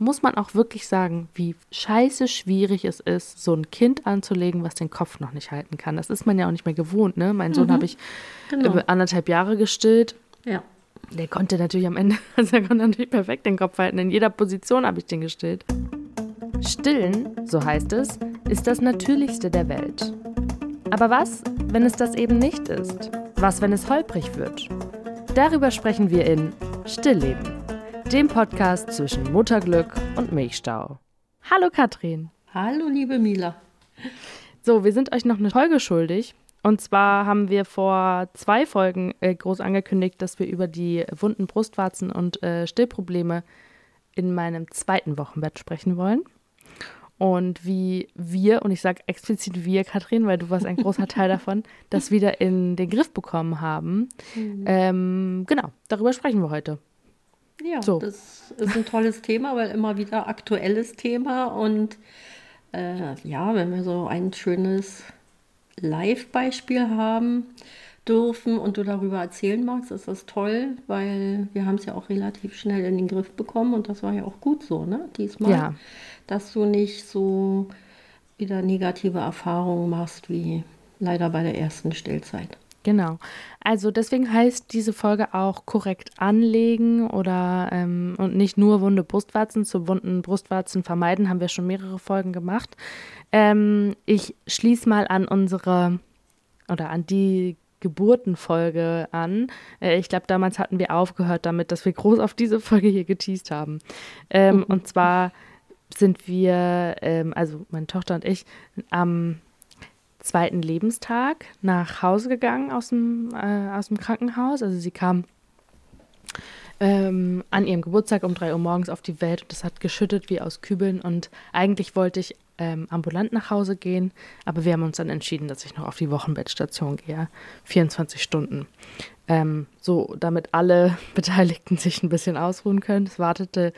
muss man auch wirklich sagen, wie scheiße schwierig es ist, so ein Kind anzulegen, was den Kopf noch nicht halten kann. Das ist man ja auch nicht mehr gewohnt, ne? Meinen Sohn mhm. habe ich genau. über anderthalb Jahre gestillt. Ja. Der konnte natürlich am Ende, also er konnte natürlich perfekt den Kopf halten. In jeder Position habe ich den gestillt. Stillen, so heißt es, ist das Natürlichste der Welt. Aber was, wenn es das eben nicht ist? Was, wenn es holprig wird? Darüber sprechen wir in Stillleben, dem Podcast zwischen Mutterglück und Milchstau. Hallo Katrin. Hallo liebe Mila. So, wir sind euch noch eine Folge schuldig. Und zwar haben wir vor zwei Folgen äh, groß angekündigt, dass wir über die wunden Brustwarzen und äh, Stillprobleme in meinem zweiten Wochenbett sprechen wollen. Und wie wir, und ich sage explizit wir, Katrin, weil du warst ein großer Teil davon, das wieder in den Griff bekommen haben. Mhm. Ähm, genau, darüber sprechen wir heute. Ja, so. das ist ein tolles Thema, weil immer wieder aktuelles Thema. Und äh, ja, wenn wir so ein schönes Live-Beispiel haben dürfen und du darüber erzählen magst, ist das toll, weil wir haben es ja auch relativ schnell in den Griff bekommen und das war ja auch gut so, ne? Diesmal, ja. dass du nicht so wieder negative Erfahrungen machst wie leider bei der ersten Stillzeit. Genau. Also deswegen heißt diese Folge auch korrekt anlegen oder ähm, und nicht nur wunde Brustwarzen. Zu wunden Brustwarzen vermeiden haben wir schon mehrere Folgen gemacht. Ähm, ich schließe mal an unsere oder an die Geburtenfolge an. Äh, ich glaube, damals hatten wir aufgehört damit, dass wir groß auf diese Folge hier geteased haben. Ähm, mhm. Und zwar sind wir, ähm, also meine Tochter und ich, am zweiten Lebenstag nach Hause gegangen aus dem, äh, aus dem Krankenhaus. Also sie kam ähm, an ihrem Geburtstag um drei Uhr morgens auf die Welt und es hat geschüttet wie aus Kübeln. Und eigentlich wollte ich ähm, ambulant nach Hause gehen, aber wir haben uns dann entschieden, dass ich noch auf die Wochenbettstation gehe. 24 Stunden. Ähm, so, damit alle Beteiligten sich ein bisschen ausruhen können. Es wartete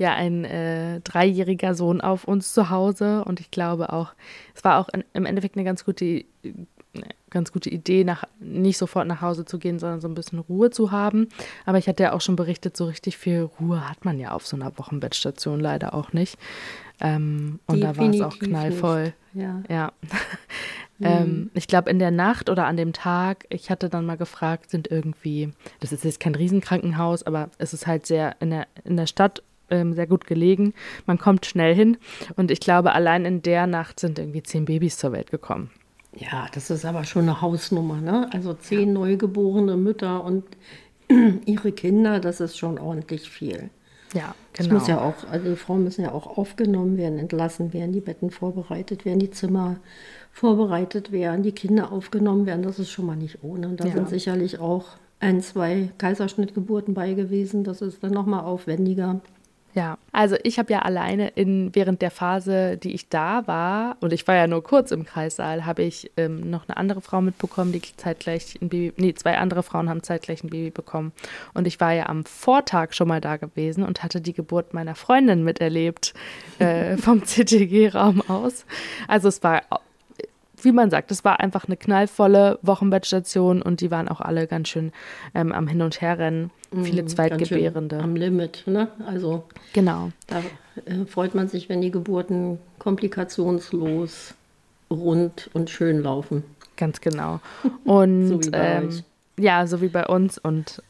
ja ein äh, dreijähriger Sohn auf uns zu Hause und ich glaube auch, es war auch in, im Endeffekt eine ganz gute, ganz gute Idee, nach, nicht sofort nach Hause zu gehen, sondern so ein bisschen Ruhe zu haben. Aber ich hatte ja auch schon berichtet, so richtig viel Ruhe hat man ja auf so einer Wochenbettstation leider auch nicht. Ähm, und da war es auch knallvoll. Nicht. Ja. ja. ähm, ich glaube, in der Nacht oder an dem Tag, ich hatte dann mal gefragt, sind irgendwie, das ist jetzt kein Riesenkrankenhaus, aber es ist halt sehr in der, in der Stadt ähm, sehr gut gelegen. Man kommt schnell hin und ich glaube, allein in der Nacht sind irgendwie zehn Babys zur Welt gekommen. Ja, das ist aber schon eine Hausnummer, ne? Also zehn ja. neugeborene Mütter und ihre Kinder, das ist schon ordentlich viel. Ja, genau. Das muss ja auch, also die Frauen müssen ja auch aufgenommen werden, entlassen werden, die Betten vorbereitet werden, die Zimmer vorbereitet werden, die Kinder aufgenommen werden. Das ist schon mal nicht ohne. Und da ja. sind sicherlich auch ein, zwei Kaiserschnittgeburten bei gewesen. Das ist dann nochmal aufwendiger. Ja, also ich habe ja alleine in, während der Phase, die ich da war, und ich war ja nur kurz im Kreissaal, habe ich ähm, noch eine andere Frau mitbekommen, die zeitgleich ein Baby, nee, zwei andere Frauen haben zeitgleich ein Baby bekommen. Und ich war ja am Vortag schon mal da gewesen und hatte die Geburt meiner Freundin miterlebt äh, vom CTG-Raum aus. Also es war wie man sagt, es war einfach eine knallvolle Wochenbettstation und die waren auch alle ganz schön ähm, am Hin- und Herrennen. Viele mhm, Zweitgebärende. Am Limit, ne? Also genau. Da äh, freut man sich, wenn die Geburten komplikationslos, rund und schön laufen. Ganz genau. Und so ähm, ja, so wie bei uns. Und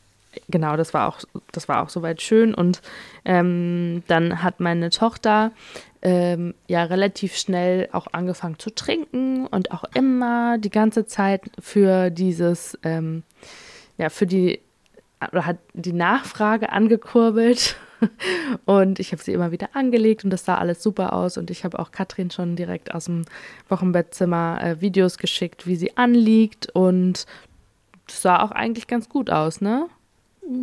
genau, das war auch, das war auch soweit schön. Und ähm, dann hat meine Tochter ähm, ja relativ schnell auch angefangen zu trinken und auch immer die ganze Zeit für dieses, ähm, ja, für die, oder hat die Nachfrage angekurbelt. Und ich habe sie immer wieder angelegt und das sah alles super aus. Und ich habe auch Katrin schon direkt aus dem Wochenbettzimmer äh, Videos geschickt, wie sie anliegt. Und das sah auch eigentlich ganz gut aus, ne?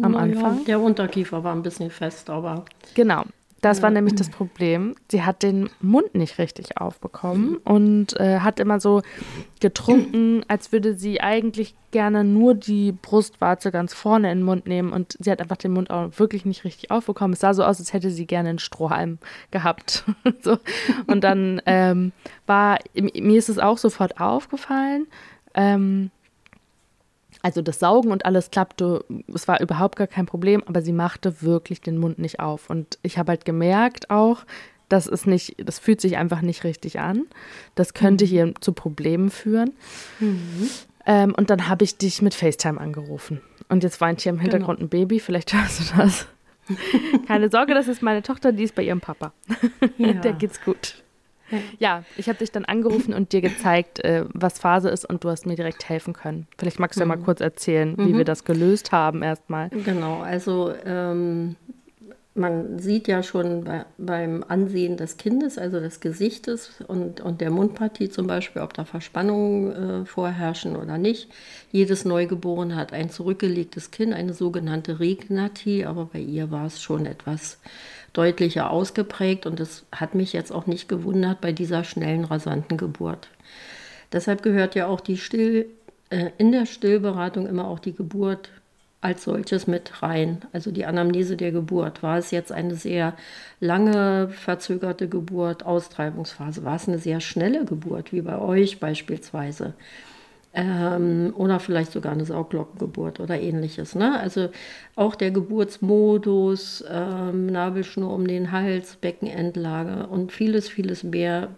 Am Anfang. Ja, der Unterkiefer war ein bisschen fest, aber. Genau. Das war nämlich das Problem. Sie hat den Mund nicht richtig aufbekommen und äh, hat immer so getrunken, als würde sie eigentlich gerne nur die Brustwarze ganz vorne in den Mund nehmen und sie hat einfach den Mund auch wirklich nicht richtig aufbekommen. Es sah so aus, als hätte sie gerne einen Strohhalm gehabt. so. Und dann ähm, war, mir ist es auch sofort aufgefallen. Ähm, Also das Saugen und alles klappte, es war überhaupt gar kein Problem, aber sie machte wirklich den Mund nicht auf. Und ich habe halt gemerkt auch, das ist nicht, das fühlt sich einfach nicht richtig an. Das könnte mhm. hier zu Problemen führen. Mhm. Ähm, und dann habe ich dich mit FaceTime angerufen. Und jetzt weint hier im Hintergrund genau. ein Baby, vielleicht hörst du das. Keine Sorge, das ist meine Tochter, die ist bei ihrem Papa. Ja. Der geht's gut. Ja, ich habe dich dann angerufen und dir gezeigt, äh, was Phase ist und du hast mir direkt helfen können. Vielleicht magst du mhm. ja mal mhm. kurz erzählen, wie mhm. wir das gelöst haben erstmal. Genau, also ähm, man sieht ja schon bei, beim Ansehen des Kindes, also des Gesichtes und, und der Mundpartie zum Beispiel, ob da Verspannungen äh, vorherrschen oder nicht. Jedes Neugeborene hat ein zurückgelegtes Kinn, eine sogenannte Regnatie, aber bei ihr war es schon etwas deutlicher ausgeprägt und das hat mich jetzt auch nicht gewundert bei dieser schnellen, rasanten Geburt. Deshalb gehört ja auch die Still, äh, in der Stillberatung immer auch die Geburt als solches mit rein. Also die Anamnese der Geburt. War es jetzt eine sehr lange verzögerte Geburt, Austreibungsphase? War es eine sehr schnelle Geburt, wie bei euch beispielsweise? Ähm, oder vielleicht sogar eine Sauglockengeburt oder ähnliches. Ne? Also auch der Geburtsmodus, ähm, Nabelschnur um den Hals, Beckenendlage und vieles, vieles mehr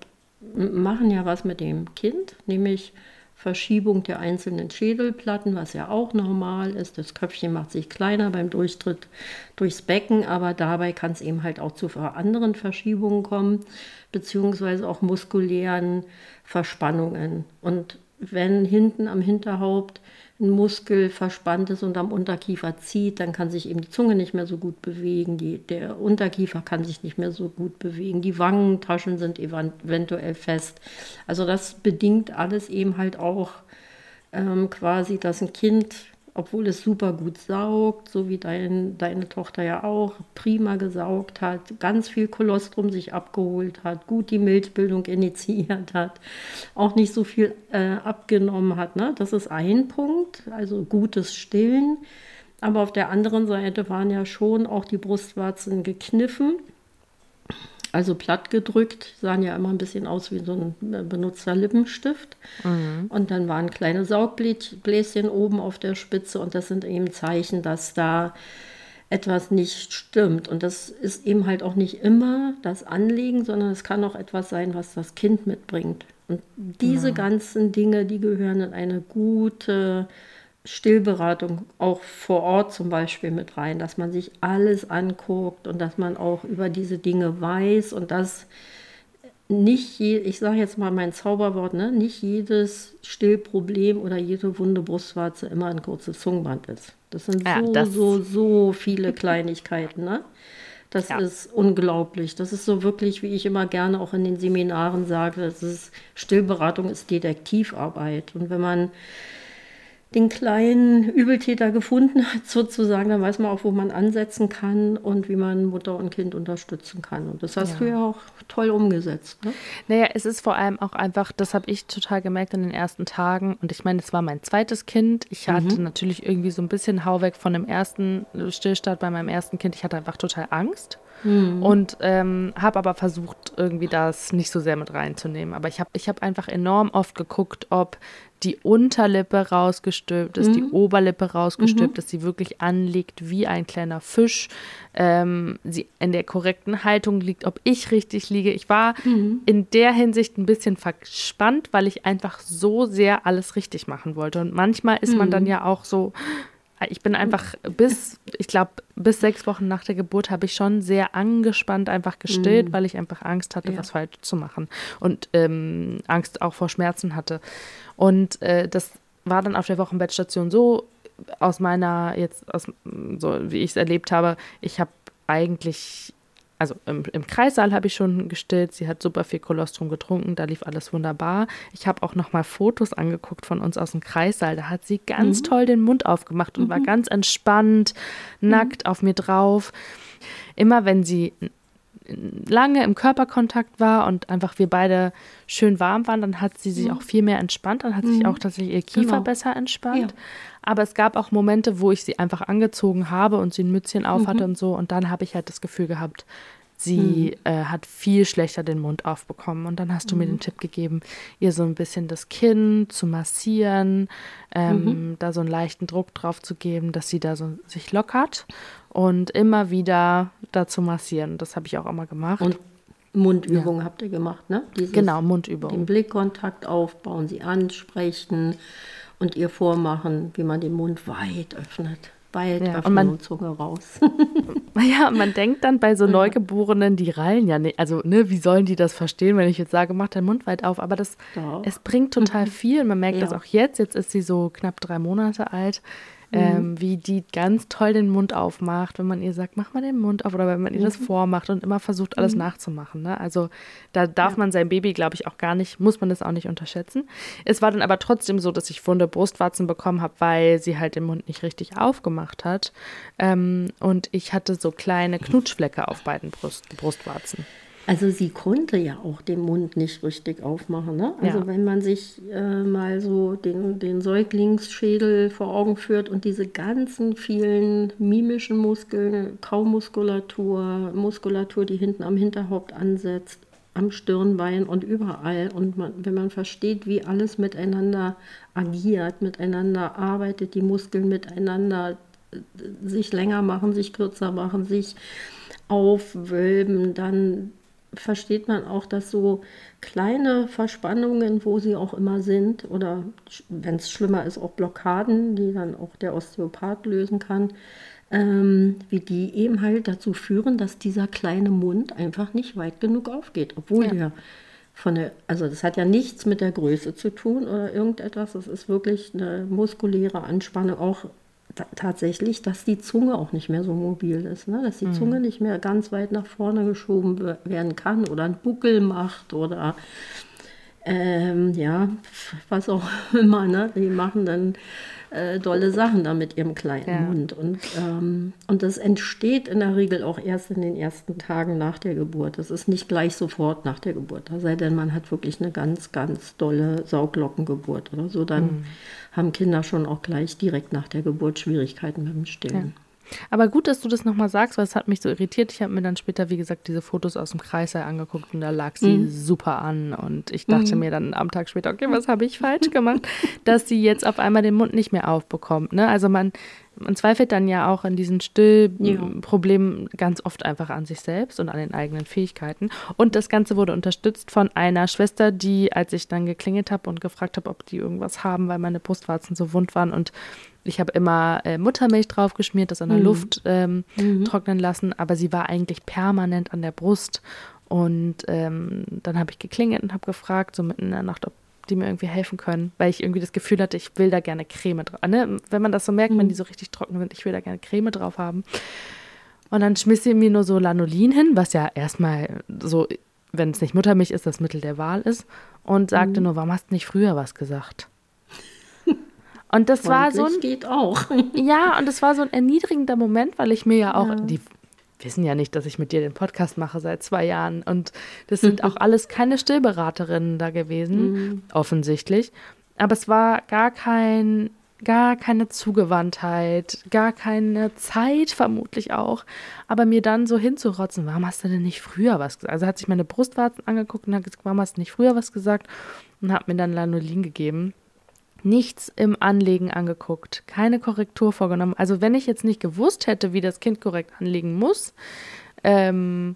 machen ja was mit dem Kind, nämlich Verschiebung der einzelnen Schädelplatten, was ja auch normal ist. Das Köpfchen macht sich kleiner beim Durchtritt durchs Becken, aber dabei kann es eben halt auch zu anderen Verschiebungen kommen, beziehungsweise auch muskulären Verspannungen. Und wenn hinten am Hinterhaupt ein Muskel verspannt ist und am Unterkiefer zieht, dann kann sich eben die Zunge nicht mehr so gut bewegen, die, der Unterkiefer kann sich nicht mehr so gut bewegen, die Wangentaschen sind eventuell fest. Also das bedingt alles eben halt auch ähm, quasi, dass ein Kind obwohl es super gut saugt, so wie dein, deine Tochter ja auch prima gesaugt hat, ganz viel Kolostrum sich abgeholt hat, gut die Milchbildung initiiert hat, auch nicht so viel äh, abgenommen hat. Ne? Das ist ein Punkt, also gutes Stillen. Aber auf der anderen Seite waren ja schon auch die Brustwarzen gekniffen also platt gedrückt, sahen ja immer ein bisschen aus wie so ein äh, benutzter Lippenstift. Mhm. Und dann waren kleine Saugbläschen oben auf der Spitze und das sind eben Zeichen, dass da etwas nicht stimmt. Und das ist eben halt auch nicht immer das Anliegen, sondern es kann auch etwas sein, was das Kind mitbringt. Und diese ja. ganzen Dinge, die gehören in eine gute Stillberatung auch vor Ort zum Beispiel mit rein, dass man sich alles anguckt und dass man auch über diese Dinge weiß und dass nicht, je, ich sage jetzt mal mein Zauberwort, ne, nicht jedes Stillproblem oder jede wunde Brustwarze immer ein kurzes Zungenband ist. Das sind ja, so, das so, so viele Kleinigkeiten. Ne? Das ja. ist unglaublich. Das ist so wirklich, wie ich immer gerne auch in den Seminaren sage, das ist, Stillberatung ist Detektivarbeit. Und wenn man den kleinen Übeltäter gefunden hat, sozusagen, dann weiß man auch, wo man ansetzen kann und wie man Mutter und Kind unterstützen kann. Und das hast ja. du ja auch toll umgesetzt. Ne? Naja, es ist vor allem auch einfach, das habe ich total gemerkt in den ersten Tagen. Und ich meine, es war mein zweites Kind. Ich hatte mhm. natürlich irgendwie so ein bisschen Hauweg von dem ersten Stillstart bei meinem ersten Kind. Ich hatte einfach total Angst. Mhm. Und ähm, habe aber versucht, irgendwie das nicht so sehr mit reinzunehmen. Aber ich habe ich hab einfach enorm oft geguckt, ob die Unterlippe rausgestülpt ist, mhm. die Oberlippe rausgestülpt mhm. ist, sie wirklich anliegt wie ein kleiner Fisch, ähm, sie in der korrekten Haltung liegt, ob ich richtig liege. Ich war mhm. in der Hinsicht ein bisschen verspannt, weil ich einfach so sehr alles richtig machen wollte. Und manchmal ist man dann mhm. ja auch so, ich bin einfach bis, ich glaube, bis sechs Wochen nach der Geburt habe ich schon sehr angespannt einfach gestillt, mm. weil ich einfach Angst hatte, ja. was falsch zu machen und ähm, Angst auch vor Schmerzen hatte. Und äh, das war dann auf der Wochenbettstation so aus meiner jetzt aus so wie ich es erlebt habe, ich habe eigentlich also im, im Kreissaal habe ich schon gestillt. Sie hat super viel Kolostrum getrunken, da lief alles wunderbar. Ich habe auch noch mal Fotos angeguckt von uns aus dem Kreissaal. Da hat sie ganz mhm. toll den Mund aufgemacht und mhm. war ganz entspannt, nackt mhm. auf mir drauf. Immer wenn sie lange im Körperkontakt war und einfach wir beide schön warm waren, dann hat sie sich mhm. auch viel mehr entspannt. Dann hat sich mhm. auch tatsächlich ihr Kiefer genau. besser entspannt. Ja. Aber es gab auch Momente, wo ich sie einfach angezogen habe und sie ein Mützchen auf hatte mhm. und so. Und dann habe ich halt das Gefühl gehabt, sie mhm. äh, hat viel schlechter den Mund aufbekommen. Und dann hast du mhm. mir den Tipp gegeben, ihr so ein bisschen das Kinn zu massieren, ähm, mhm. da so einen leichten Druck drauf zu geben, dass sie da so sich lockert und immer wieder dazu massieren. Das habe ich auch immer gemacht. Und Mundübungen ja. habt ihr gemacht, ne? Dieses, genau, Mundübungen. Den Blickkontakt aufbauen, sie ansprechen und ihr vormachen, wie man den Mund weit öffnet. Weit ja, und, man, Zunge raus. ja, man denkt dann bei so Neugeborenen, die rallen ja nicht. Also, ne, wie sollen die das verstehen, wenn ich jetzt sage, mach deinen Mund weit auf? Aber das, es bringt total viel. Man merkt ja. das auch jetzt. Jetzt ist sie so knapp drei Monate alt ähm, mhm. wie die ganz toll den Mund aufmacht, wenn man ihr sagt, mach mal den Mund auf oder wenn man ihr das mhm. vormacht und immer versucht, alles mhm. nachzumachen. Ne? Also da darf ja. man sein Baby, glaube ich, auch gar nicht, muss man das auch nicht unterschätzen. Es war dann aber trotzdem so, dass ich wunde Brustwarzen bekommen habe, weil sie halt den Mund nicht richtig aufgemacht hat. Ähm, und ich hatte so kleine Knutschflecke auf beiden Brust, Brustwarzen. Also sie konnte ja auch den Mund nicht richtig aufmachen. Ne? Also ja. wenn man sich äh, mal so den, den Säuglingsschädel vor Augen führt und diese ganzen vielen mimischen Muskeln, Kaumuskulatur, Muskulatur, die hinten am Hinterhaupt ansetzt, am Stirnbein und überall. Und man, wenn man versteht, wie alles miteinander agiert, miteinander arbeitet, die Muskeln miteinander äh, sich länger machen, sich kürzer machen, sich aufwölben, dann versteht man auch, dass so kleine Verspannungen, wo sie auch immer sind, oder wenn es schlimmer ist, auch Blockaden, die dann auch der Osteopath lösen kann, ähm, wie die eben halt dazu führen, dass dieser kleine Mund einfach nicht weit genug aufgeht, obwohl ja. der von der, also das hat ja nichts mit der Größe zu tun oder irgendetwas, das ist wirklich eine muskuläre Anspannung, auch tatsächlich, dass die Zunge auch nicht mehr so mobil ist, ne? dass die mhm. Zunge nicht mehr ganz weit nach vorne geschoben werden kann oder einen Buckel macht oder ähm, ja, was auch immer. Ne? Die machen dann äh, dolle Sachen da mit ihrem kleinen ja. Mund. Und, ähm, und das entsteht in der Regel auch erst in den ersten Tagen nach der Geburt. Das ist nicht gleich sofort nach der Geburt. Da sei denn, man hat wirklich eine ganz, ganz dolle Sauglockengeburt oder so. Dann mhm. haben Kinder schon auch gleich direkt nach der Geburt Schwierigkeiten mit dem Stillen. Ja. Aber gut, dass du das nochmal sagst, weil es hat mich so irritiert. Ich habe mir dann später, wie gesagt, diese Fotos aus dem Kreissaal angeguckt und da lag sie mhm. super an. Und ich dachte mhm. mir dann am Tag später, okay, was habe ich falsch gemacht, dass sie jetzt auf einmal den Mund nicht mehr aufbekommt. Ne? Also man, man zweifelt dann ja auch in diesen Stillproblemen ja. ganz oft einfach an sich selbst und an den eigenen Fähigkeiten. Und das Ganze wurde unterstützt von einer Schwester, die, als ich dann geklingelt habe und gefragt habe, ob die irgendwas haben, weil meine Brustwarzen so wund waren und ich habe immer äh, Muttermilch draufgeschmiert, das an der mhm. Luft ähm, mhm. trocknen lassen, aber sie war eigentlich permanent an der Brust. Und ähm, dann habe ich geklingelt und habe gefragt, so mitten in der Nacht, ob die mir irgendwie helfen können, weil ich irgendwie das Gefühl hatte, ich will da gerne Creme drauf. Ne? Wenn man das so merkt, mhm. wenn die so richtig trocken sind, ich will da gerne Creme drauf haben. Und dann schmiss sie mir nur so Lanolin hin, was ja erstmal so, wenn es nicht Muttermilch ist, das Mittel der Wahl ist. Und sagte mhm. nur, warum hast du nicht früher was gesagt? Und das war so ein. geht auch. ja, und das war so ein erniedrigender Moment, weil ich mir ja auch. Ja. Die wissen ja nicht, dass ich mit dir den Podcast mache seit zwei Jahren. Und das sind auch alles keine Stillberaterinnen da gewesen, mhm. offensichtlich. Aber es war gar kein. Gar keine Zugewandtheit, gar keine Zeit vermutlich auch, aber mir dann so hinzurotzen, warum hast du denn nicht früher was gesagt? Also hat sich meine Brustwarzen angeguckt und hat gesagt, warum hast du nicht früher was gesagt? Und hat mir dann Lanolin gegeben nichts im Anlegen angeguckt, keine Korrektur vorgenommen. Also wenn ich jetzt nicht gewusst hätte, wie das Kind korrekt anlegen muss, ähm,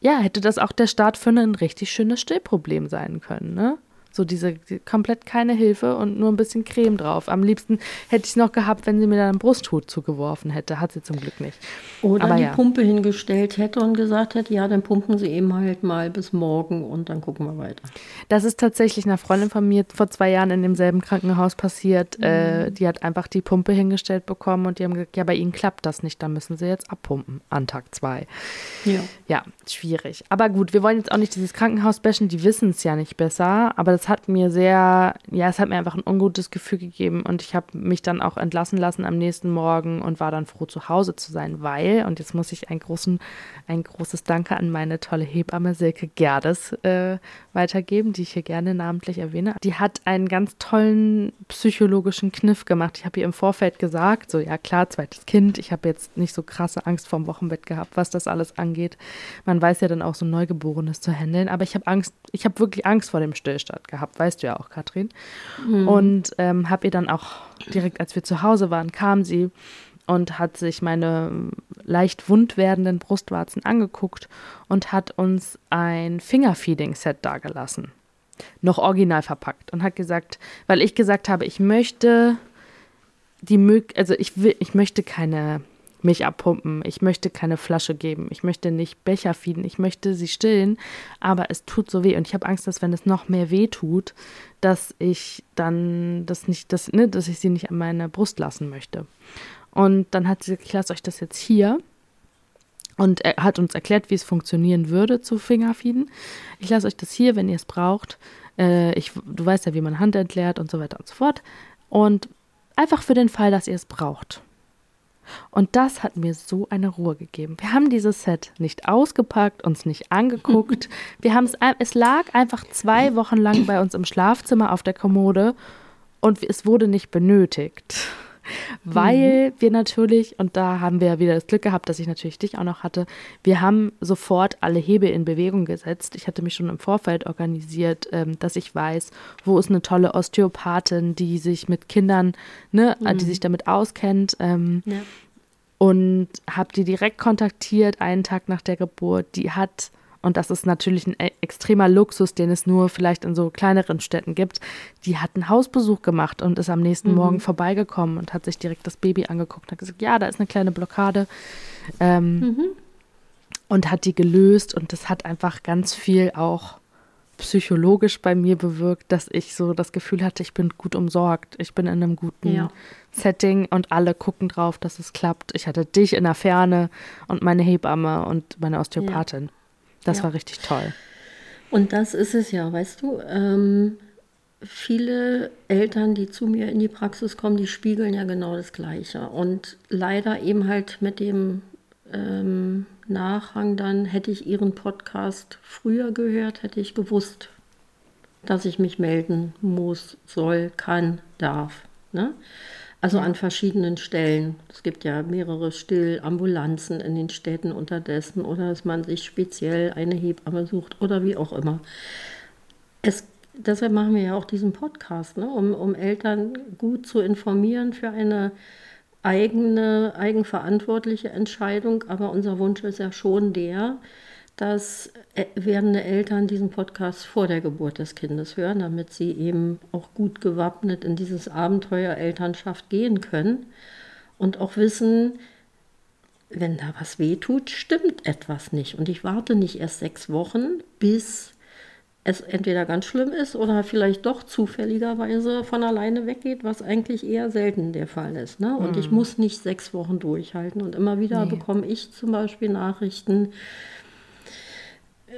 ja, hätte das auch der Start für ein richtig schönes Stillproblem sein können, ne? So diese die, komplett keine Hilfe und nur ein bisschen Creme drauf. Am liebsten hätte ich es noch gehabt, wenn sie mir dann einen Brusthut zugeworfen hätte. Hat sie zum Glück nicht. Oder Aber die ja. Pumpe hingestellt hätte und gesagt hätte, ja, dann pumpen sie eben halt mal bis morgen und dann gucken wir weiter. Das ist tatsächlich einer Freundin von mir vor zwei Jahren in demselben Krankenhaus passiert. Mhm. Äh, die hat einfach die Pumpe hingestellt bekommen und die haben gesagt, ja, bei ihnen klappt das nicht, da müssen sie jetzt abpumpen an Tag zwei. Ja. Ja, schwierig. Aber gut, wir wollen jetzt auch nicht dieses Krankenhaus bashen, die wissen es ja nicht besser, aber das das hat mir sehr, ja, es hat mir einfach ein ungutes Gefühl gegeben und ich habe mich dann auch entlassen lassen am nächsten Morgen und war dann froh, zu Hause zu sein, weil, und jetzt muss ich einen großen, ein großes Danke an meine tolle Hebamme Silke Gerdes äh, weitergeben, die ich hier gerne namentlich erwähne. Die hat einen ganz tollen psychologischen Kniff gemacht. Ich habe ihr im Vorfeld gesagt, so ja klar, zweites Kind, ich habe jetzt nicht so krasse Angst vorm Wochenbett gehabt, was das alles angeht. Man weiß ja dann auch so ein Neugeborenes zu handeln, aber ich habe Angst, ich habe wirklich Angst vor dem Stillstand gehabt, weißt du ja auch, Katrin. Mhm. Und ähm, habe ihr dann auch direkt, als wir zu Hause waren, kam sie und hat sich meine leicht wund werdenden Brustwarzen angeguckt und hat uns ein Fingerfeeding-Set dagelassen. Noch original verpackt und hat gesagt, weil ich gesagt habe, ich möchte die Möglichkeit, also ich will, ich möchte keine Milch abpumpen, ich möchte keine Flasche geben, ich möchte nicht Becher fieden, ich möchte sie stillen, aber es tut so weh und ich habe Angst, dass wenn es noch mehr weh tut, dass ich dann das nicht, das, ne, dass ich sie nicht an meine Brust lassen möchte. Und dann hat sie gesagt, ich lasse euch das jetzt hier. Und er hat uns erklärt, wie es funktionieren würde zu Fingerfeeden. Ich lasse euch das hier, wenn ihr es braucht. Äh, ich, du weißt ja, wie man Hand entleert und so weiter und so fort. Und einfach für den Fall, dass ihr es braucht. Und das hat mir so eine Ruhe gegeben. Wir haben dieses Set nicht ausgepackt, uns nicht angeguckt. Wir haben es, es lag einfach zwei Wochen lang bei uns im Schlafzimmer auf der Kommode und es wurde nicht benötigt weil mhm. wir natürlich, und da haben wir ja wieder das Glück gehabt, dass ich natürlich dich auch noch hatte, wir haben sofort alle Hebel in Bewegung gesetzt. Ich hatte mich schon im Vorfeld organisiert, ähm, dass ich weiß, wo ist eine tolle Osteopathin, die sich mit Kindern, ne, mhm. die sich damit auskennt. Ähm, ja. Und habe die direkt kontaktiert, einen Tag nach der Geburt. Die hat und das ist natürlich ein e-, extremer Luxus, den es nur vielleicht in so kleineren Städten gibt, die hat einen Hausbesuch gemacht und ist am nächsten mhm. Morgen vorbeigekommen und hat sich direkt das Baby angeguckt und hat gesagt, ja, da ist eine kleine Blockade. Ähm, mhm. Und hat die gelöst und das hat einfach ganz viel auch psychologisch bei mir bewirkt, dass ich so das Gefühl hatte, ich bin gut umsorgt, ich bin in einem guten ja. Setting und alle gucken drauf, dass es klappt. Ich hatte dich in der Ferne und meine Hebamme und meine Osteopathin. Ja. Das ja. war richtig toll. Und das ist es ja, weißt du. Ähm, viele Eltern, die zu mir in die Praxis kommen, die spiegeln ja genau das Gleiche. Und leider eben halt mit dem ähm, Nachhang dann, hätte ich ihren Podcast früher gehört, hätte ich gewusst, dass ich mich melden muss, soll, kann, darf. Ne? Also an verschiedenen Stellen. Es gibt ja mehrere Stillambulanzen in den Städten unterdessen oder dass man sich speziell eine Hebamme sucht oder wie auch immer. Es, deshalb machen wir ja auch diesen Podcast, ne? um, um Eltern gut zu informieren für eine eigene, eigenverantwortliche Entscheidung. Aber unser Wunsch ist ja schon der, dass äh, werdende Eltern diesen Podcast vor der Geburt des Kindes hören, damit sie eben auch gut gewappnet in dieses Abenteuer Elternschaft gehen können und auch wissen, wenn da was weh tut, stimmt etwas nicht. Und ich warte nicht erst sechs Wochen, bis es entweder ganz schlimm ist oder vielleicht doch zufälligerweise von alleine weggeht, was eigentlich eher selten der Fall ist. Ne? Und mm. ich mhm. muss nicht sechs Wochen durchhalten. Und immer wieder nee. bekomme ich zum Beispiel Nachrichten,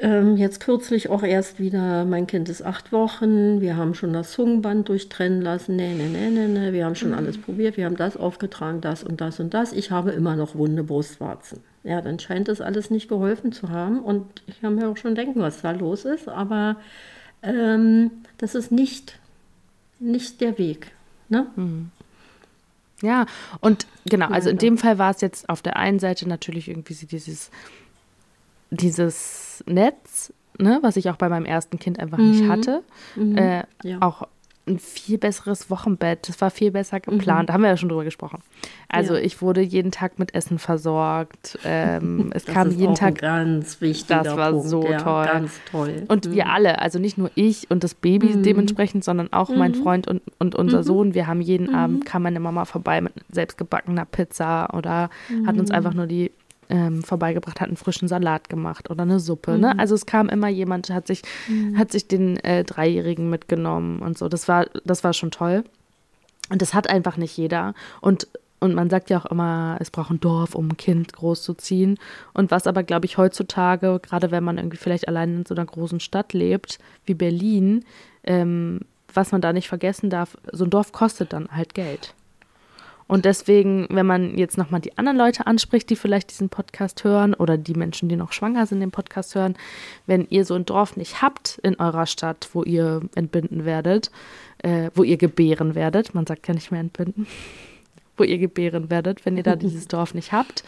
ähm, jetzt kürzlich auch erst wieder, mein Kind ist acht Wochen, wir haben schon das Zungenband durchtrennen lassen, nee, nee, nee, nee, nee, wir haben schon mhm. alles probiert, wir haben das aufgetragen, das und das und das, ich habe immer noch wunde Brustwarzen. Ja, dann scheint das alles nicht geholfen zu haben und ich kann mir auch schon denken, was da los ist, aber ähm, das ist nicht, nicht der Weg. Ne? Mhm. Ja, und genau, also in dem Fall war es jetzt auf der einen Seite natürlich irgendwie dieses, dieses Netz, ne, was ich auch bei meinem ersten Kind einfach mhm. nicht hatte. Mhm. Äh, ja. Auch ein viel besseres Wochenbett. Das war viel besser geplant. Mhm. Da haben wir ja schon drüber gesprochen. Also ja. ich wurde jeden Tag mit Essen versorgt. Ähm, es das kam jeden Tag. ganz wichtig. Das war Punkt. so ja, toll. Ganz toll. Und mhm. wir alle, also nicht nur ich und das Baby mhm. dementsprechend, sondern auch mein mhm. Freund und, und unser mhm. Sohn. Wir haben jeden Abend kam meine Mama vorbei mit selbstgebackener Pizza oder hat uns einfach nur die ähm, vorbeigebracht, hat einen frischen Salat gemacht oder eine Suppe. Ne? Mhm. Ne? Also es kam immer jemand, hat sich, mhm. hat sich den äh, Dreijährigen mitgenommen und so. Das war, das war schon toll. Und das hat einfach nicht jeder. Und und man sagt ja auch immer, es braucht ein Dorf, um ein Kind großzuziehen. Und was aber, glaube ich, heutzutage, gerade wenn man irgendwie vielleicht allein in so einer großen Stadt lebt, wie Berlin, ähm, was man da nicht vergessen darf, so ein Dorf kostet dann halt Geld. Und deswegen, wenn man jetzt nochmal die anderen Leute anspricht, die vielleicht diesen Podcast hören oder die Menschen, die noch schwanger sind, den Podcast hören, wenn ihr so ein Dorf nicht habt in eurer Stadt, wo ihr entbinden werdet, äh, wo ihr gebären werdet, man sagt ja nicht mehr entbinden, wo ihr gebären werdet, wenn ihr da dieses Dorf nicht habt,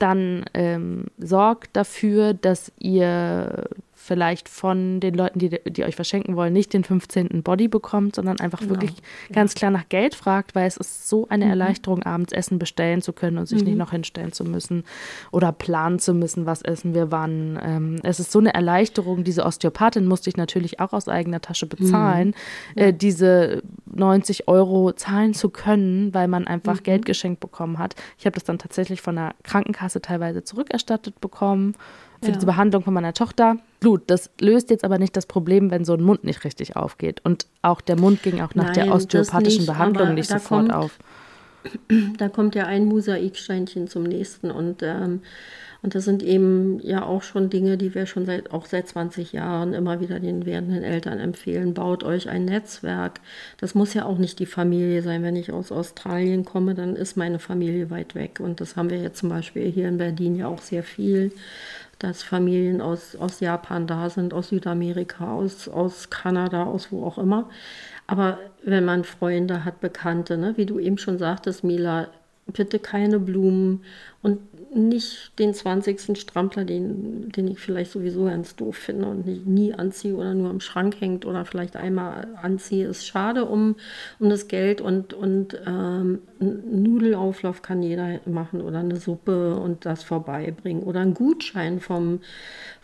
dann ähm, sorgt dafür, dass ihr vielleicht von den Leuten, die, die euch verschenken wollen, nicht den 15. Body bekommt, sondern einfach genau. wirklich ganz klar nach Geld fragt, weil es ist so eine mhm. Erleichterung, abends Essen bestellen zu können und sich mhm. nicht noch hinstellen zu müssen oder planen zu müssen, was essen wir wann. Ähm, es ist so eine Erleichterung. Diese Osteopathin musste ich natürlich auch aus eigener Tasche bezahlen, mhm. äh, diese 90 Euro zahlen zu können, weil man einfach mhm. Geld geschenkt bekommen hat. Ich habe das dann tatsächlich von der Krankenkasse teilweise zurückerstattet bekommen für ja. diese Behandlung von meiner Tochter. Blut, das löst jetzt aber nicht das Problem, wenn so ein Mund nicht richtig aufgeht. Und auch der Mund ging auch nach Nein, der osteopathischen nicht, Behandlung nicht sofort kommt, auf. Da kommt ja ein Mosaiksteinchen zum nächsten und ähm, und das sind eben ja auch schon Dinge, die wir schon seit, auch seit 20 Jahren immer wieder den werdenden Eltern empfehlen. Baut euch ein Netzwerk. Das muss ja auch nicht die Familie sein. Wenn ich aus Australien komme, dann ist meine Familie weit weg. Und das haben wir jetzt zum Beispiel hier in Berlin ja auch sehr viel dass Familien aus, aus Japan da sind, aus Südamerika, aus, aus Kanada, aus wo auch immer. Aber wenn man Freunde hat, Bekannte, ne, wie du eben schon sagtest, Mila, bitte keine Blumen und nicht den 20. Strampler, den, den ich vielleicht sowieso ganz doof finde und nicht, nie anziehe oder nur im Schrank hängt oder vielleicht einmal anziehe, ist schade um, um das Geld und, und ähm, einen Nudelauflauf kann jeder machen oder eine Suppe und das vorbeibringen oder einen Gutschein vom,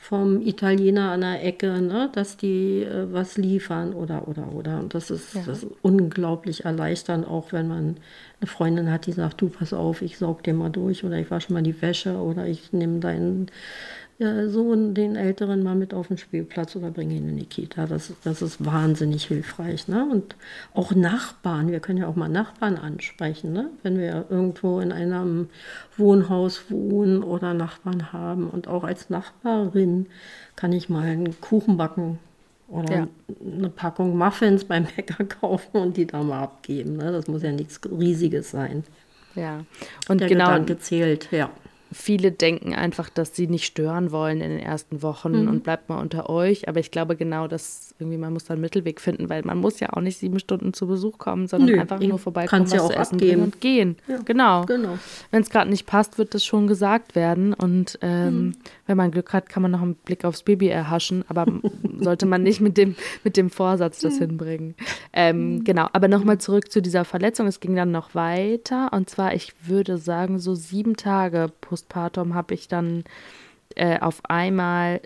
vom Italiener an der Ecke, ne, dass die äh, was liefern oder oder oder. Und das ist, ja. das ist unglaublich erleichternd, auch wenn man eine Freundin hat, die sagt, du pass auf, ich saug dir mal durch oder ich wasche mal die Wäsche oder ich nehme deinen ja, Sohn, den Älteren, mal mit auf den Spielplatz oder bringe ihn in die Kita. Das, das ist wahnsinnig hilfreich. Ne? Und auch Nachbarn, wir können ja auch mal Nachbarn ansprechen, ne? wenn wir irgendwo in einem Wohnhaus wohnen oder Nachbarn haben. Und auch als Nachbarin kann ich mal einen Kuchen backen oder ja. eine Packung Muffins beim Bäcker kaufen und die da mal abgeben. Ne? Das muss ja nichts Riesiges sein. Ja, und Der genau. Gedanke zählt, ja viele denken einfach, dass sie nicht stören wollen in den ersten Wochen mhm. und bleibt mal unter euch. Aber ich glaube genau, dass irgendwie man muss da einen Mittelweg finden, weil man muss ja auch nicht sieben Stunden zu Besuch kommen, sondern Nö, einfach nur vorbeikommen, was ja zu essen bringen und gehen. Ja, genau. genau. Wenn es gerade nicht passt, wird das schon gesagt werden. Und ähm, mhm. wenn man Glück hat, kann man noch einen Blick aufs Baby erhaschen. Aber sollte man nicht mit dem, mit dem Vorsatz das mhm. hinbringen. Ähm, mhm. Genau. Aber nochmal zurück zu dieser Verletzung. Es ging dann noch weiter. Und zwar, ich würde sagen, so sieben Tage postpartum habe ich dann äh, auf einmal,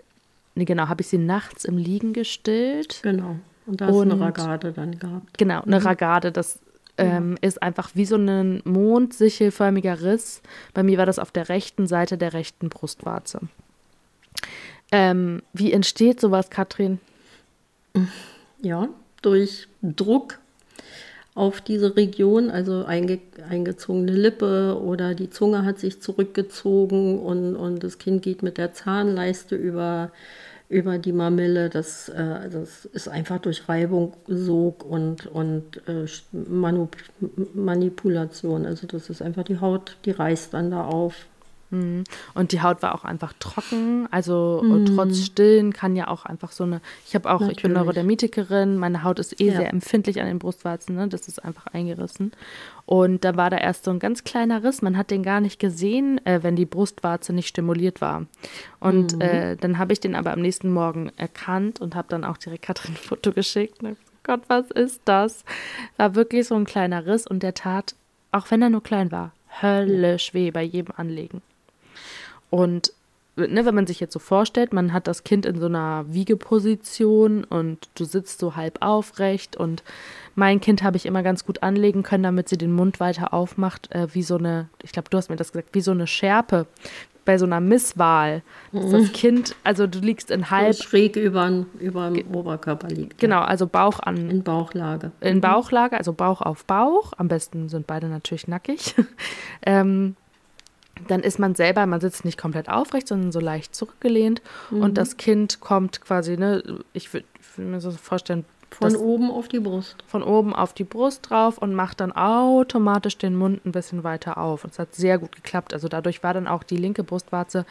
nee, genau, habe ich sie nachts im Liegen gestillt. Genau. Und da hast du eine Ragade dann gehabt. Genau, eine mhm. Ragade, das ähm, ja. ist einfach wie so ein mondsichelförmiger Riss. Bei mir war das auf der rechten Seite der rechten Brustwarze. Ähm, wie entsteht sowas, Katrin? Ja, durch Druck auf diese Region, also einge, eingezogene Lippe oder die Zunge hat sich zurückgezogen und, und das Kind geht mit der Zahnleiste über, über die Mamille. Das, äh, das ist einfach durch Reibung, Sog und, und äh, Manipulation. Also das ist einfach die Haut, die reißt dann da auf. Mhm. Und die Haut war auch einfach trocken. Also mm. trotz Stillen kann ja auch einfach so eine. Ich habe auch, Natürlich. ich bin Neurodermitikerin, meine Haut ist eh ja. sehr empfindlich an den Brustwarzen, ne? Das ist einfach eingerissen. Und da war da erst so ein ganz kleiner Riss. Man hat den gar nicht gesehen, äh, wenn die Brustwarze nicht stimuliert war. Und mm. äh, dann habe ich den aber am nächsten Morgen erkannt und habe dann auch direkt Katrin ein Foto geschickt. Ne? Gott, was ist das? War wirklich so ein kleiner Riss und der tat, auch wenn er nur klein war, höllisch weh bei jedem Anlegen. Und ne, wenn man sich jetzt so vorstellt, man hat das Kind in so einer Wiegeposition und du sitzt so halb aufrecht und mein Kind habe ich immer ganz gut anlegen können, damit sie den Mund weiter aufmacht, äh, wie so eine, ich glaube, du hast mir das gesagt, wie so eine Schärpe bei so einer Misswahl. Mhm. Das Kind, also du liegst in halb. So schräg über, über dem Oberkörper liegt. Genau, also Bauch an. In Bauchlage. In mhm. Bauchlage, also Bauch auf Bauch. Am besten sind beide natürlich nackig. ähm, dann ist man selber, man sitzt nicht komplett aufrecht, sondern so leicht zurückgelehnt mhm. und das Kind kommt quasi, ne, ich würde würd mir so vorstellen, Von oben auf die Brust. Von oben auf die Brust drauf und macht dann automatisch den Mund ein bisschen weiter auf. Und es hat sehr gut geklappt. Also dadurch war dann auch die linke Brustwarze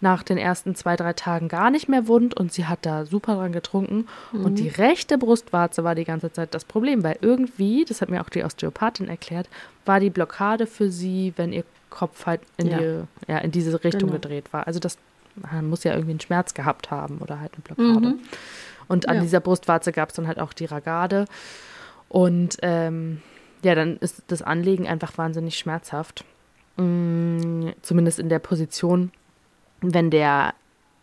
nach den ersten zwei, drei Tagen gar nicht mehr wund und sie hat da super dran getrunken. Mhm. Und die rechte Brustwarze war die ganze Zeit das Problem, weil irgendwie, das hat mir auch die Osteopathin erklärt, war die Blockade für sie, wenn ihr Kopf halt in, ja. Die, ja, in diese Richtung genau. gedreht war. Also das man muss ja irgendwie einen Schmerz gehabt haben oder halt eine Blockade. Mhm. Und an ja. dieser Brustwarze gab es dann halt auch die Ragade. Und ähm, ja, dann ist das Anlegen einfach wahnsinnig schmerzhaft. Mm, zumindest in der Position, wenn der,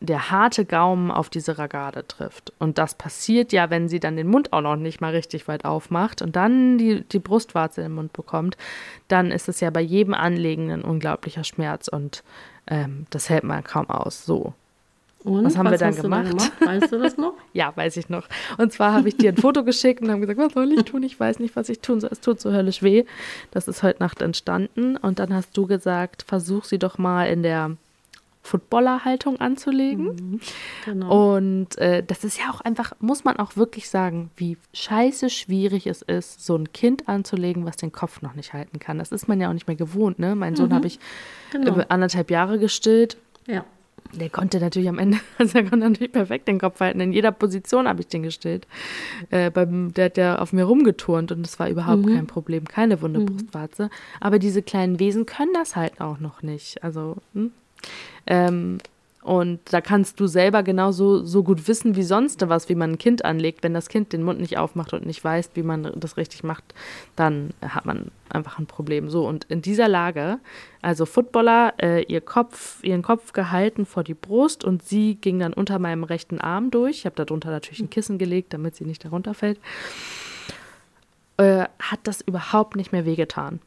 der harte Gaumen auf diese Ragade trifft. Und das passiert ja, wenn sie dann den Mund auch noch nicht mal richtig weit aufmacht und dann die, die Brustwarze in den Mund bekommt, dann ist es ja bei jedem Anlegen ein unglaublicher Schmerz und ähm, das hält man kaum aus. So. Und was haben was wir dann gemacht? dann gemacht? Weißt du das noch? ja, weiß ich noch. Und zwar habe ich dir ein Foto geschickt und habe gesagt, was soll ich tun? Ich weiß nicht, was ich tun soll. Es tut so höllisch weh. Das ist heute Nacht entstanden. Und dann hast du gesagt, versuch sie doch mal in der Footballerhaltung anzulegen. Mhm, genau. Und äh, das ist ja auch einfach, muss man auch wirklich sagen, wie scheiße schwierig es ist, so ein Kind anzulegen, was den Kopf noch nicht halten kann. Das ist man ja auch nicht mehr gewohnt. Ne? Mein Sohn mhm, habe ich genau. anderthalb Jahre gestillt. Ja. Der konnte natürlich am Ende, also er konnte natürlich perfekt den Kopf halten. In jeder Position habe ich den gestillt. Äh, beim, der hat ja auf mir rumgeturnt und es war überhaupt mhm. kein Problem, keine wunde mhm. Brustwarze. Aber diese kleinen Wesen können das halt auch noch nicht. Also, hm? Ähm, und da kannst du selber genauso so gut wissen wie sonst was, wie man ein Kind anlegt. Wenn das Kind den Mund nicht aufmacht und nicht weiß, wie man das richtig macht, dann hat man einfach ein Problem. So, und in dieser Lage, also Footballer, äh, ihr Kopf, ihren Kopf gehalten vor die Brust und sie ging dann unter meinem rechten Arm durch. Ich habe darunter natürlich ein Kissen gelegt, damit sie nicht darunter fällt. Äh, hat das überhaupt nicht mehr wehgetan.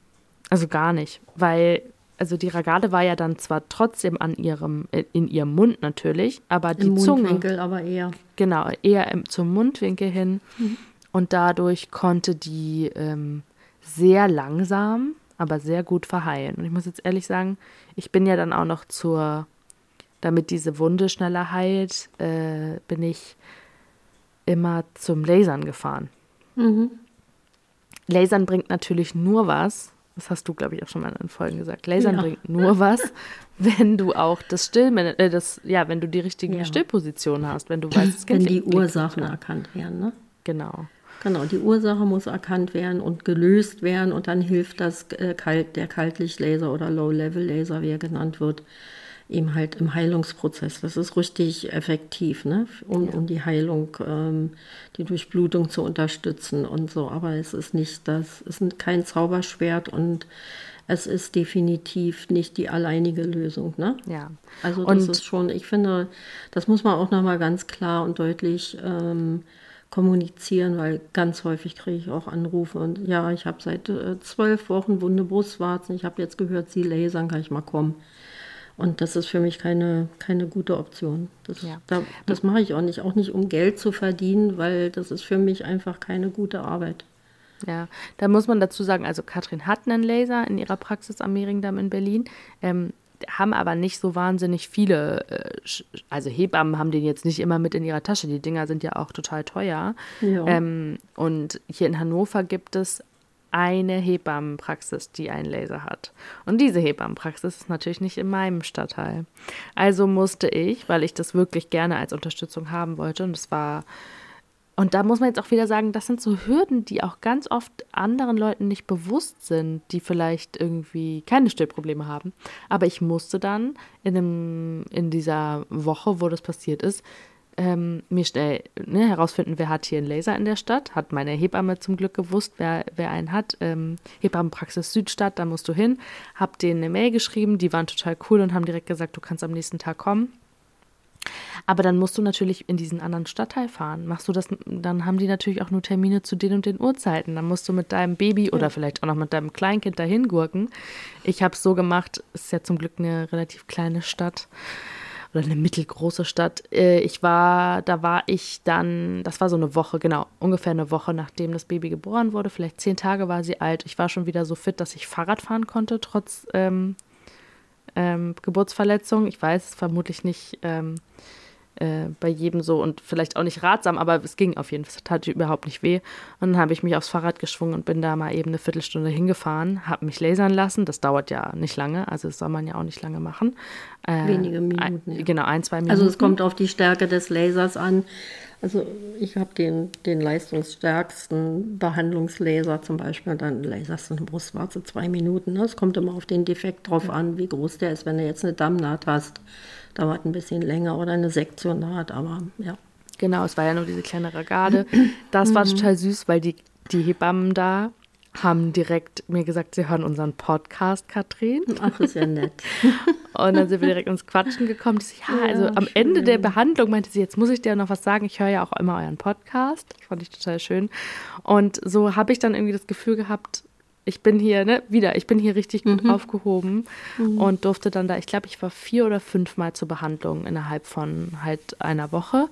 Also gar nicht, weil also die Ragade war ja dann zwar trotzdem an ihrem, äh, in ihrem Mund natürlich, aber Im die Mundwinkel Zunge. aber eher. Genau, eher im, zum Mundwinkel hin. Mhm. Und dadurch konnte die ähm, sehr langsam, aber sehr gut verheilen. Und ich muss jetzt ehrlich sagen, ich bin ja dann auch noch zur, damit diese Wunde schneller heilt, äh, bin ich immer zum Lasern gefahren. Mhm. Lasern bringt natürlich nur was, das hast du, glaube ich, auch schon mal in Folgen gesagt. Lasern ja. bringt nur was, wenn du auch das Still, äh, das, ja, wenn du die richtige ja. Stillposition hast, wenn du weißt, es Wenn die Ursachen erkannt werden, ne? Genau. Genau, die Ursache muss erkannt werden und gelöst werden und dann hilft das äh, Kalt, der Kaltlichtlaser oder Low-Level-Laser, wie er genannt wird, eben halt im Heilungsprozess. Das ist richtig effektiv, ne? um, ja. um die Heilung, ähm, die Durchblutung zu unterstützen und so. Aber es ist nicht das, es ist kein Zauberschwert und es ist definitiv nicht die alleinige Lösung. Ne? Ja. Also das und ist schon, ich finde, das muss man auch nochmal ganz klar und deutlich ähm, kommunizieren, weil ganz häufig kriege ich auch Anrufe und ja, ich habe seit äh, zwölf Wochen wunde Brustwarzen, ich habe jetzt gehört, Sie lasern, kann ich mal kommen. Und das ist für mich keine, keine gute Option. Das, ja. da, das mache ich auch nicht, auch nicht um Geld zu verdienen, weil das ist für mich einfach keine gute Arbeit. Ja, da muss man dazu sagen, also Katrin hat einen Laser in ihrer Praxis am Mehringdamm in Berlin, ähm, haben aber nicht so wahnsinnig viele, äh, also Hebammen haben den jetzt nicht immer mit in ihrer Tasche, die Dinger sind ja auch total teuer. Ja. Ähm, und hier in Hannover gibt es eine Hebammenpraxis, die einen Laser hat. Und diese Hebammenpraxis ist natürlich nicht in meinem Stadtteil. Also musste ich, weil ich das wirklich gerne als Unterstützung haben wollte, und es war und da muss man jetzt auch wieder sagen, das sind so Hürden, die auch ganz oft anderen Leuten nicht bewusst sind, die vielleicht irgendwie keine Stillprobleme haben. Aber ich musste dann in, einem, in dieser Woche, wo das passiert ist, ähm, mir schnell ne, herausfinden, wer hat hier einen Laser in der Stadt. Hat meine Hebamme zum Glück gewusst, wer, wer einen hat. Ähm, Hebammenpraxis Südstadt, da musst du hin. Hab denen eine Mail geschrieben, die waren total cool und haben direkt gesagt, du kannst am nächsten Tag kommen. Aber dann musst du natürlich in diesen anderen Stadtteil fahren. Machst du das, dann haben die natürlich auch nur Termine zu den und den Uhrzeiten. Dann musst du mit deinem Baby oder vielleicht auch noch mit deinem Kleinkind dahin gurken. Ich habe es so gemacht, ist ja zum Glück eine relativ kleine Stadt oder eine mittelgroße Stadt. Äh, ich war, da war ich dann, das war so eine Woche, genau, ungefähr eine Woche, nachdem das Baby geboren wurde. Vielleicht zehn Tage war sie alt. Ich war schon wieder so fit, dass ich Fahrrad fahren konnte, trotz ähm, ähm, Geburtsverletzung. Ich weiß vermutlich nicht, ähm, äh, bei jedem so und vielleicht auch nicht ratsam, aber es ging auf jeden Fall, es tat überhaupt nicht weh. Und dann habe ich mich aufs Fahrrad geschwungen und bin da mal eben eine Viertelstunde hingefahren, habe mich lasern lassen. Das dauert ja nicht lange, also das soll man ja auch nicht lange machen. Äh, Wenige Minuten. Ein, ja. Genau, ein, zwei Minuten. Also es kommt auf die Stärke des Lasers an. Also ich habe den, den leistungsstärksten Behandlungslaser zum Beispiel, dann laserst du eine Brustwarze zwei Minuten. Ne? Es kommt immer auf den Defekt drauf an, wie groß der ist. Wenn du jetzt eine Dammnaht hast, dauert ein bisschen länger oder eine Sektionnaht, aber ja. Genau, es war ja nur diese kleine Ragade. Das war mhm. total süß, weil die, die Hebammen da haben direkt mir gesagt, sie hören unseren Podcast, Katrin. Ach, ist ja nett. Und dann sind wir direkt ins Quatschen gekommen. Sie, ja, ja, also am schön. Ende der Behandlung meinte sie, jetzt muss ich dir noch was sagen. Ich höre ja auch immer euren Podcast. Das fand ich total schön. Und so habe ich dann irgendwie das Gefühl gehabt, ich bin hier, ne, wieder, ich bin hier richtig gut mhm. aufgehoben mhm. und durfte dann da, ich glaube, ich war vier oder fünfmal zur Behandlung innerhalb von halt einer Woche.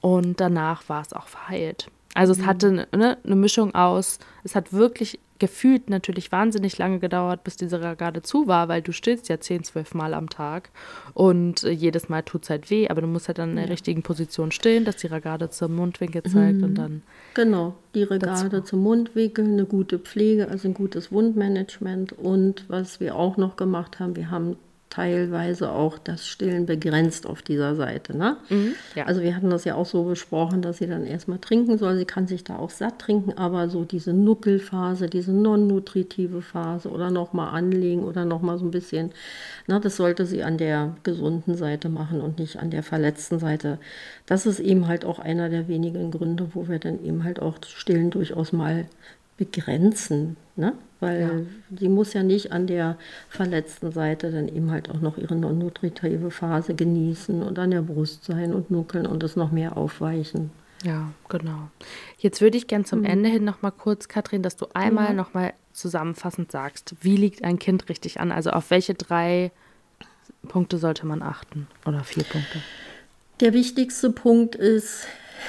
Und danach war es auch verheilt. Also es mhm. hatte ne, eine Mischung aus, es hat wirklich gefühlt natürlich wahnsinnig lange gedauert, bis diese Ragade zu war, weil du stillst ja 10, 12 Mal am Tag und äh, jedes Mal tut es halt weh, aber du musst halt dann in der richtigen Position stehen, dass die Ragade zum Mundwinkel zeigt mhm. und dann. Genau, die Ragade dazu. zum Mundwinkel, eine gute Pflege, also ein gutes Wundmanagement und was wir auch noch gemacht haben, wir haben teilweise auch das Stillen begrenzt auf dieser Seite. Ne? Mhm, ja. Also wir hatten das ja auch so besprochen, dass sie dann erstmal trinken soll. Sie kann sich da auch satt trinken, aber so diese Nuckelphase, diese non-nutritive Phase oder nochmal anlegen oder nochmal so ein bisschen, ne, das sollte sie an der gesunden Seite machen und nicht an der verletzten Seite. Das ist eben halt auch einer der wenigen Gründe, wo wir dann eben halt auch Stillen durchaus mal begrenzen. Ne? weil ja. die muss ja nicht an der verletzten Seite dann eben halt auch noch ihre non-nutritive Phase genießen und an der Brust sein und nuckeln und es noch mehr aufweichen. Ja, genau. Jetzt würde ich gern zum mhm. Ende hin noch mal kurz, Katrin, dass du einmal mhm. noch mal zusammenfassend sagst, wie liegt ein Kind richtig an? Also auf welche drei Punkte sollte man achten oder vier Punkte? Der wichtigste Punkt ist,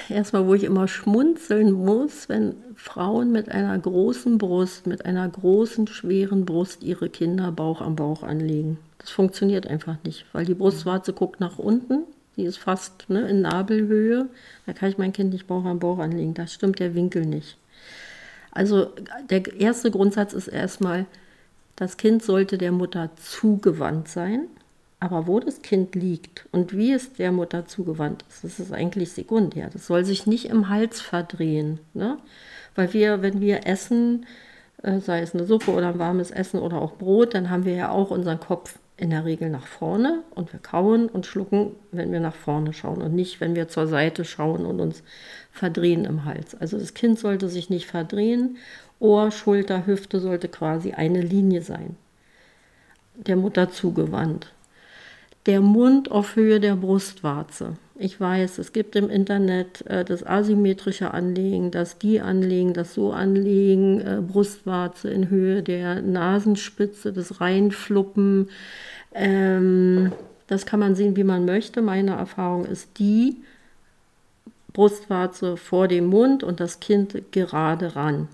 erstmal, wo ich immer schmunzeln muss, wenn Frauen mit einer großen Brust, mit einer großen, schweren Brust ihre Kinder Bauch am Bauch anlegen. Das funktioniert einfach nicht, weil die Brustwarze guckt nach unten, die ist fast ne, in Nabelhöhe. Da kann ich mein Kind nicht Bauch am Bauch anlegen. Da stimmt der Winkel nicht. Also der erste Grundsatz ist erstmal, das Kind sollte der Mutter zugewandt sein. Aber wo das Kind liegt und wie es der Mutter zugewandt ist, das ist eigentlich sekundär. Das soll sich nicht im Hals verdrehen. Ne? Weil wir, wenn wir essen, äh, sei es eine Suppe oder ein warmes Essen oder auch Brot, dann haben wir ja auch unseren Kopf in der Regel nach vorne und wir kauen und schlucken, wenn wir nach vorne schauen und nicht, wenn wir zur Seite schauen und uns verdrehen im Hals. Also das Kind sollte sich nicht verdrehen. Ohr, Schulter, Hüfte sollte quasi eine Linie sein. Der Mutter zugewandt der Mund auf Höhe der Brustwarze. Ich weiß, es gibt im Internet äh, das asymmetrische Anlegen, das die anlegen, das so anlegen, äh, Brustwarze in Höhe der Nasenspitze, das Reinfluppen. Ähm, das kann man sehen, wie man möchte. Meine Erfahrung ist die Brustwarze vor dem Mund und das Kind gerade ran.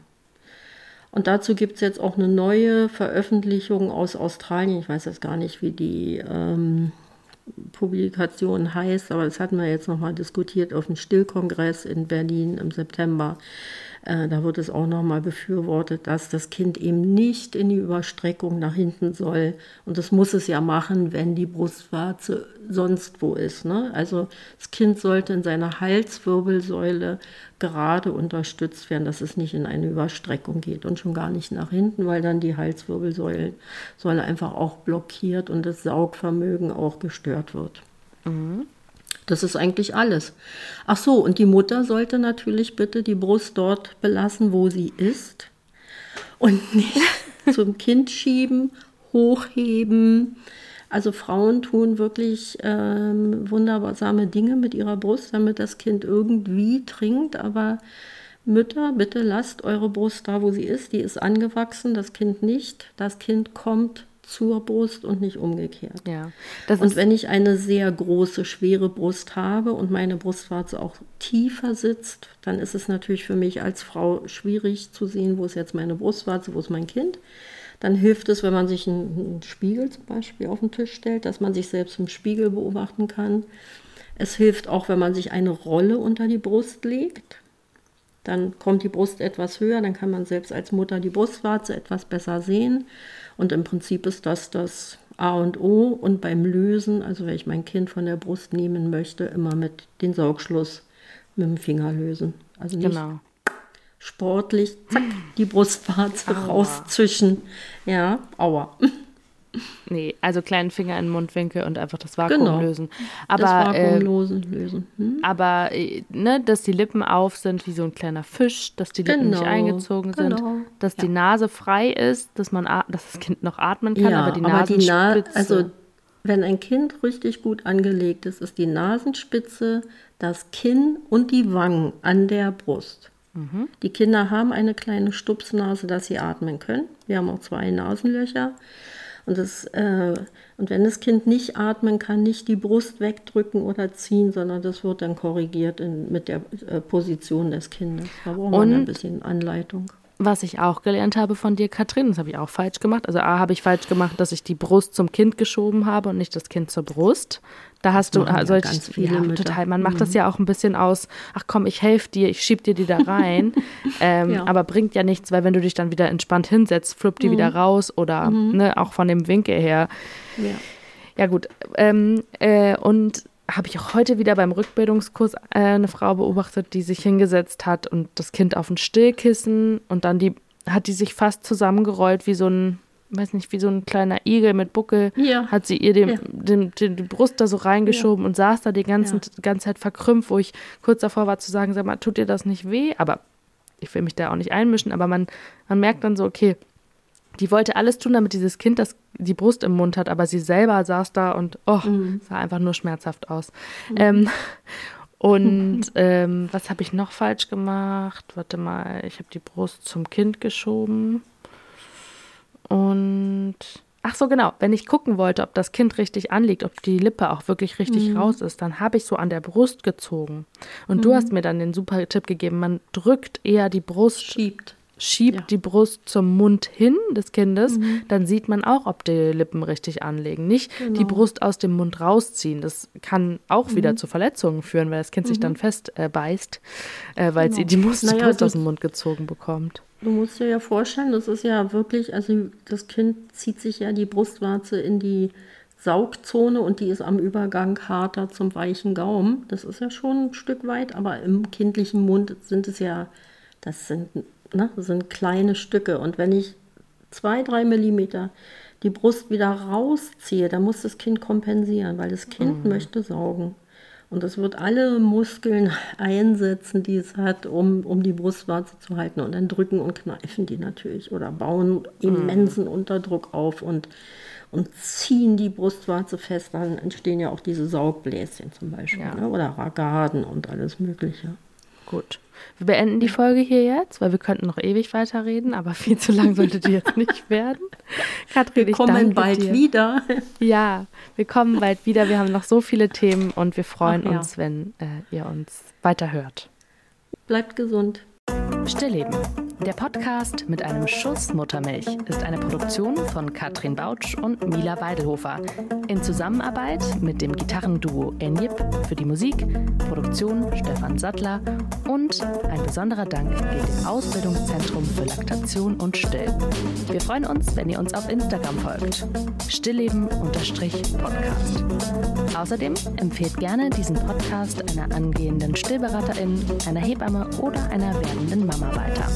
Und dazu gibt es jetzt auch eine neue Veröffentlichung aus Australien. Ich weiß jetzt gar nicht, wie die ähm, Publikation heißt, aber das hatten wir jetzt nochmal diskutiert auf dem Stillkongress in Berlin im September. Äh, da wird es auch nochmal befürwortet, dass das Kind eben nicht in die Überstreckung nach hinten soll. Und das muss es ja machen, wenn die Brustwarze sonst wo ist. Ne? Also das Kind sollte in seiner Halswirbelsäule gerade unterstützt werden, dass es nicht in eine Überstreckung geht und schon gar nicht nach hinten, weil dann die Halswirbelsäule einfach auch blockiert und das Saugvermögen auch gestört wird. Mhm. Das ist eigentlich alles. Ach so, und die Mutter sollte natürlich bitte die Brust dort belassen, wo sie ist und nicht zum Kind schieben, hochheben. Also Frauen tun wirklich ähm, wundersame Dinge mit ihrer Brust, damit das Kind irgendwie trinkt, aber Mütter, bitte lasst eure Brust da, wo sie ist. Die ist angewachsen, das Kind nicht. Das Kind kommt zur Brust und nicht umgekehrt. Ja, und wenn ich eine sehr große, schwere Brust habe und meine Brustwarze auch tiefer sitzt, dann ist es natürlich für mich als Frau schwierig zu sehen, wo ist jetzt meine Brustwarze, wo ist mein Kind. Dann hilft es, wenn man sich einen, einen Spiegel zum Beispiel auf den Tisch stellt, dass man sich selbst im Spiegel beobachten kann. Es hilft auch, wenn man sich eine Rolle unter die Brust legt. Dann kommt die Brust etwas höher, dann kann man selbst als Mutter die Brustwarze etwas besser sehen. Und im Prinzip ist das das A und O. Und beim Lösen, also wenn ich mein Kind von der Brust nehmen möchte, immer mit dem Saugschluss mit dem Finger lösen. Also nicht genau. sportlich, zack, die Brustwarze aua. rauszwischen. Ja, aua. Nee, also kleinen Finger in den Mundwinkel und einfach das Vakuum genau. lösen. Aber, das Vakuum äh, lösen. Hm? Aber, äh, ne, dass die Lippen auf sind wie so ein kleiner Fisch, dass die Lippen genau. nicht eingezogen genau. sind, dass ja. die Nase frei ist, dass man, dass das Kind noch atmen kann, ja, aber die Nasenspitze. Aber die Na also, wenn ein Kind richtig gut angelegt ist, ist die Nasenspitze, das Kinn und die Wangen an der Brust. Mhm. Die Kinder haben eine kleine Stupsnase, dass sie atmen können. Wir haben auch zwei Nasenlöcher. Und, das, äh, und wenn das Kind nicht atmen kann, nicht die Brust wegdrücken oder ziehen, sondern das wird dann korrigiert in, mit der äh, Position des Kindes. Da braucht man ein bisschen Anleitung. Was ich auch gelernt habe von dir, Katrin, das habe ich auch falsch gemacht. Also A habe ich falsch gemacht, dass ich die Brust zum Kind geschoben habe und nicht das Kind zur Brust. Da hast du, also ja, ganz viele ja, total. Man macht mhm. das ja auch ein bisschen aus, ach komm, ich helfe dir, ich schieb dir die da rein. ähm, ja. Aber bringt ja nichts, weil wenn du dich dann wieder entspannt hinsetzt, fluppt die mhm. wieder raus oder mhm. ne, auch von dem Winkel her. Ja, ja gut. Ähm, äh, und habe ich auch heute wieder beim Rückbildungskurs äh, eine Frau beobachtet, die sich hingesetzt hat und das Kind auf ein Stillkissen und dann die hat die sich fast zusammengerollt wie so ein weiß nicht, wie so ein kleiner Igel mit Buckel, ja. hat sie ihr dem, ja. dem, dem, die Brust da so reingeschoben ja. und saß da die ganze, die ganze Zeit verkrümpft, wo ich kurz davor war zu sagen, sag mal, tut dir das nicht weh? Aber ich will mich da auch nicht einmischen, aber man, man merkt dann so, okay, die wollte alles tun, damit dieses Kind das, die Brust im Mund hat, aber sie selber saß da und oh, mhm. sah einfach nur schmerzhaft aus. Mhm. Ähm, und ähm, was habe ich noch falsch gemacht? Warte mal, ich habe die Brust zum Kind geschoben. Und ach so, genau, wenn ich gucken wollte, ob das Kind richtig anliegt, ob die Lippe auch wirklich richtig mhm. raus ist, dann habe ich so an der Brust gezogen. Und mhm. du hast mir dann den super Tipp gegeben, man drückt eher die Brust. Schiebt. Schiebt ja. die Brust zum Mund hin des Kindes, mhm. dann sieht man auch, ob die Lippen richtig anlegen. Nicht genau. die Brust aus dem Mund rausziehen. Das kann auch wieder mhm. zu Verletzungen führen, weil das Kind sich dann mhm. festbeißt, äh, äh, weil genau. sie die Brust, naja, Brust aus dem Mund gezogen bekommt. Du musst dir ja vorstellen, das ist ja wirklich, also das Kind zieht sich ja die Brustwarze in die Saugzone und die ist am Übergang harter zum weichen Gaumen. Das ist ja schon ein Stück weit, aber im kindlichen Mund sind es ja, das sind, ne, das sind kleine Stücke. Und wenn ich zwei, drei Millimeter die Brust wieder rausziehe, dann muss das Kind kompensieren, weil das Kind mhm. möchte saugen. Und es wird alle Muskeln einsetzen, die es hat, um, um die Brustwarze zu halten. Und dann drücken und kneifen die natürlich oder bauen immensen mm. Unterdruck auf und, und ziehen die Brustwarze fest. Dann entstehen ja auch diese Saugbläschen zum Beispiel ja. ne? oder Ragaden und alles Mögliche. Gut. Wir beenden die Folge hier jetzt, weil wir könnten noch ewig weiterreden, aber viel zu lang sollte die jetzt nicht werden. Katrin, wir kommen bald dir. wieder. Ja, wir kommen bald wieder. Wir haben noch so viele Themen und wir freuen ja. uns, wenn äh, ihr uns weiterhört. Bleibt gesund. Stillleben der Podcast mit einem Schuss Muttermilch ist eine Produktion von Katrin Bautsch und Mila Weidelhofer in Zusammenarbeit mit dem Gitarrenduo Enjip für die Musik, Produktion Stefan Sattler und ein besonderer Dank geht dem Ausbildungszentrum für Laktation und Still. Wir freuen uns, wenn ihr uns auf Instagram folgt. Stillleben-Podcast. Außerdem empfehlt gerne diesen Podcast einer angehenden Stillberaterin, einer Hebamme oder einer werdenden Mama weiter.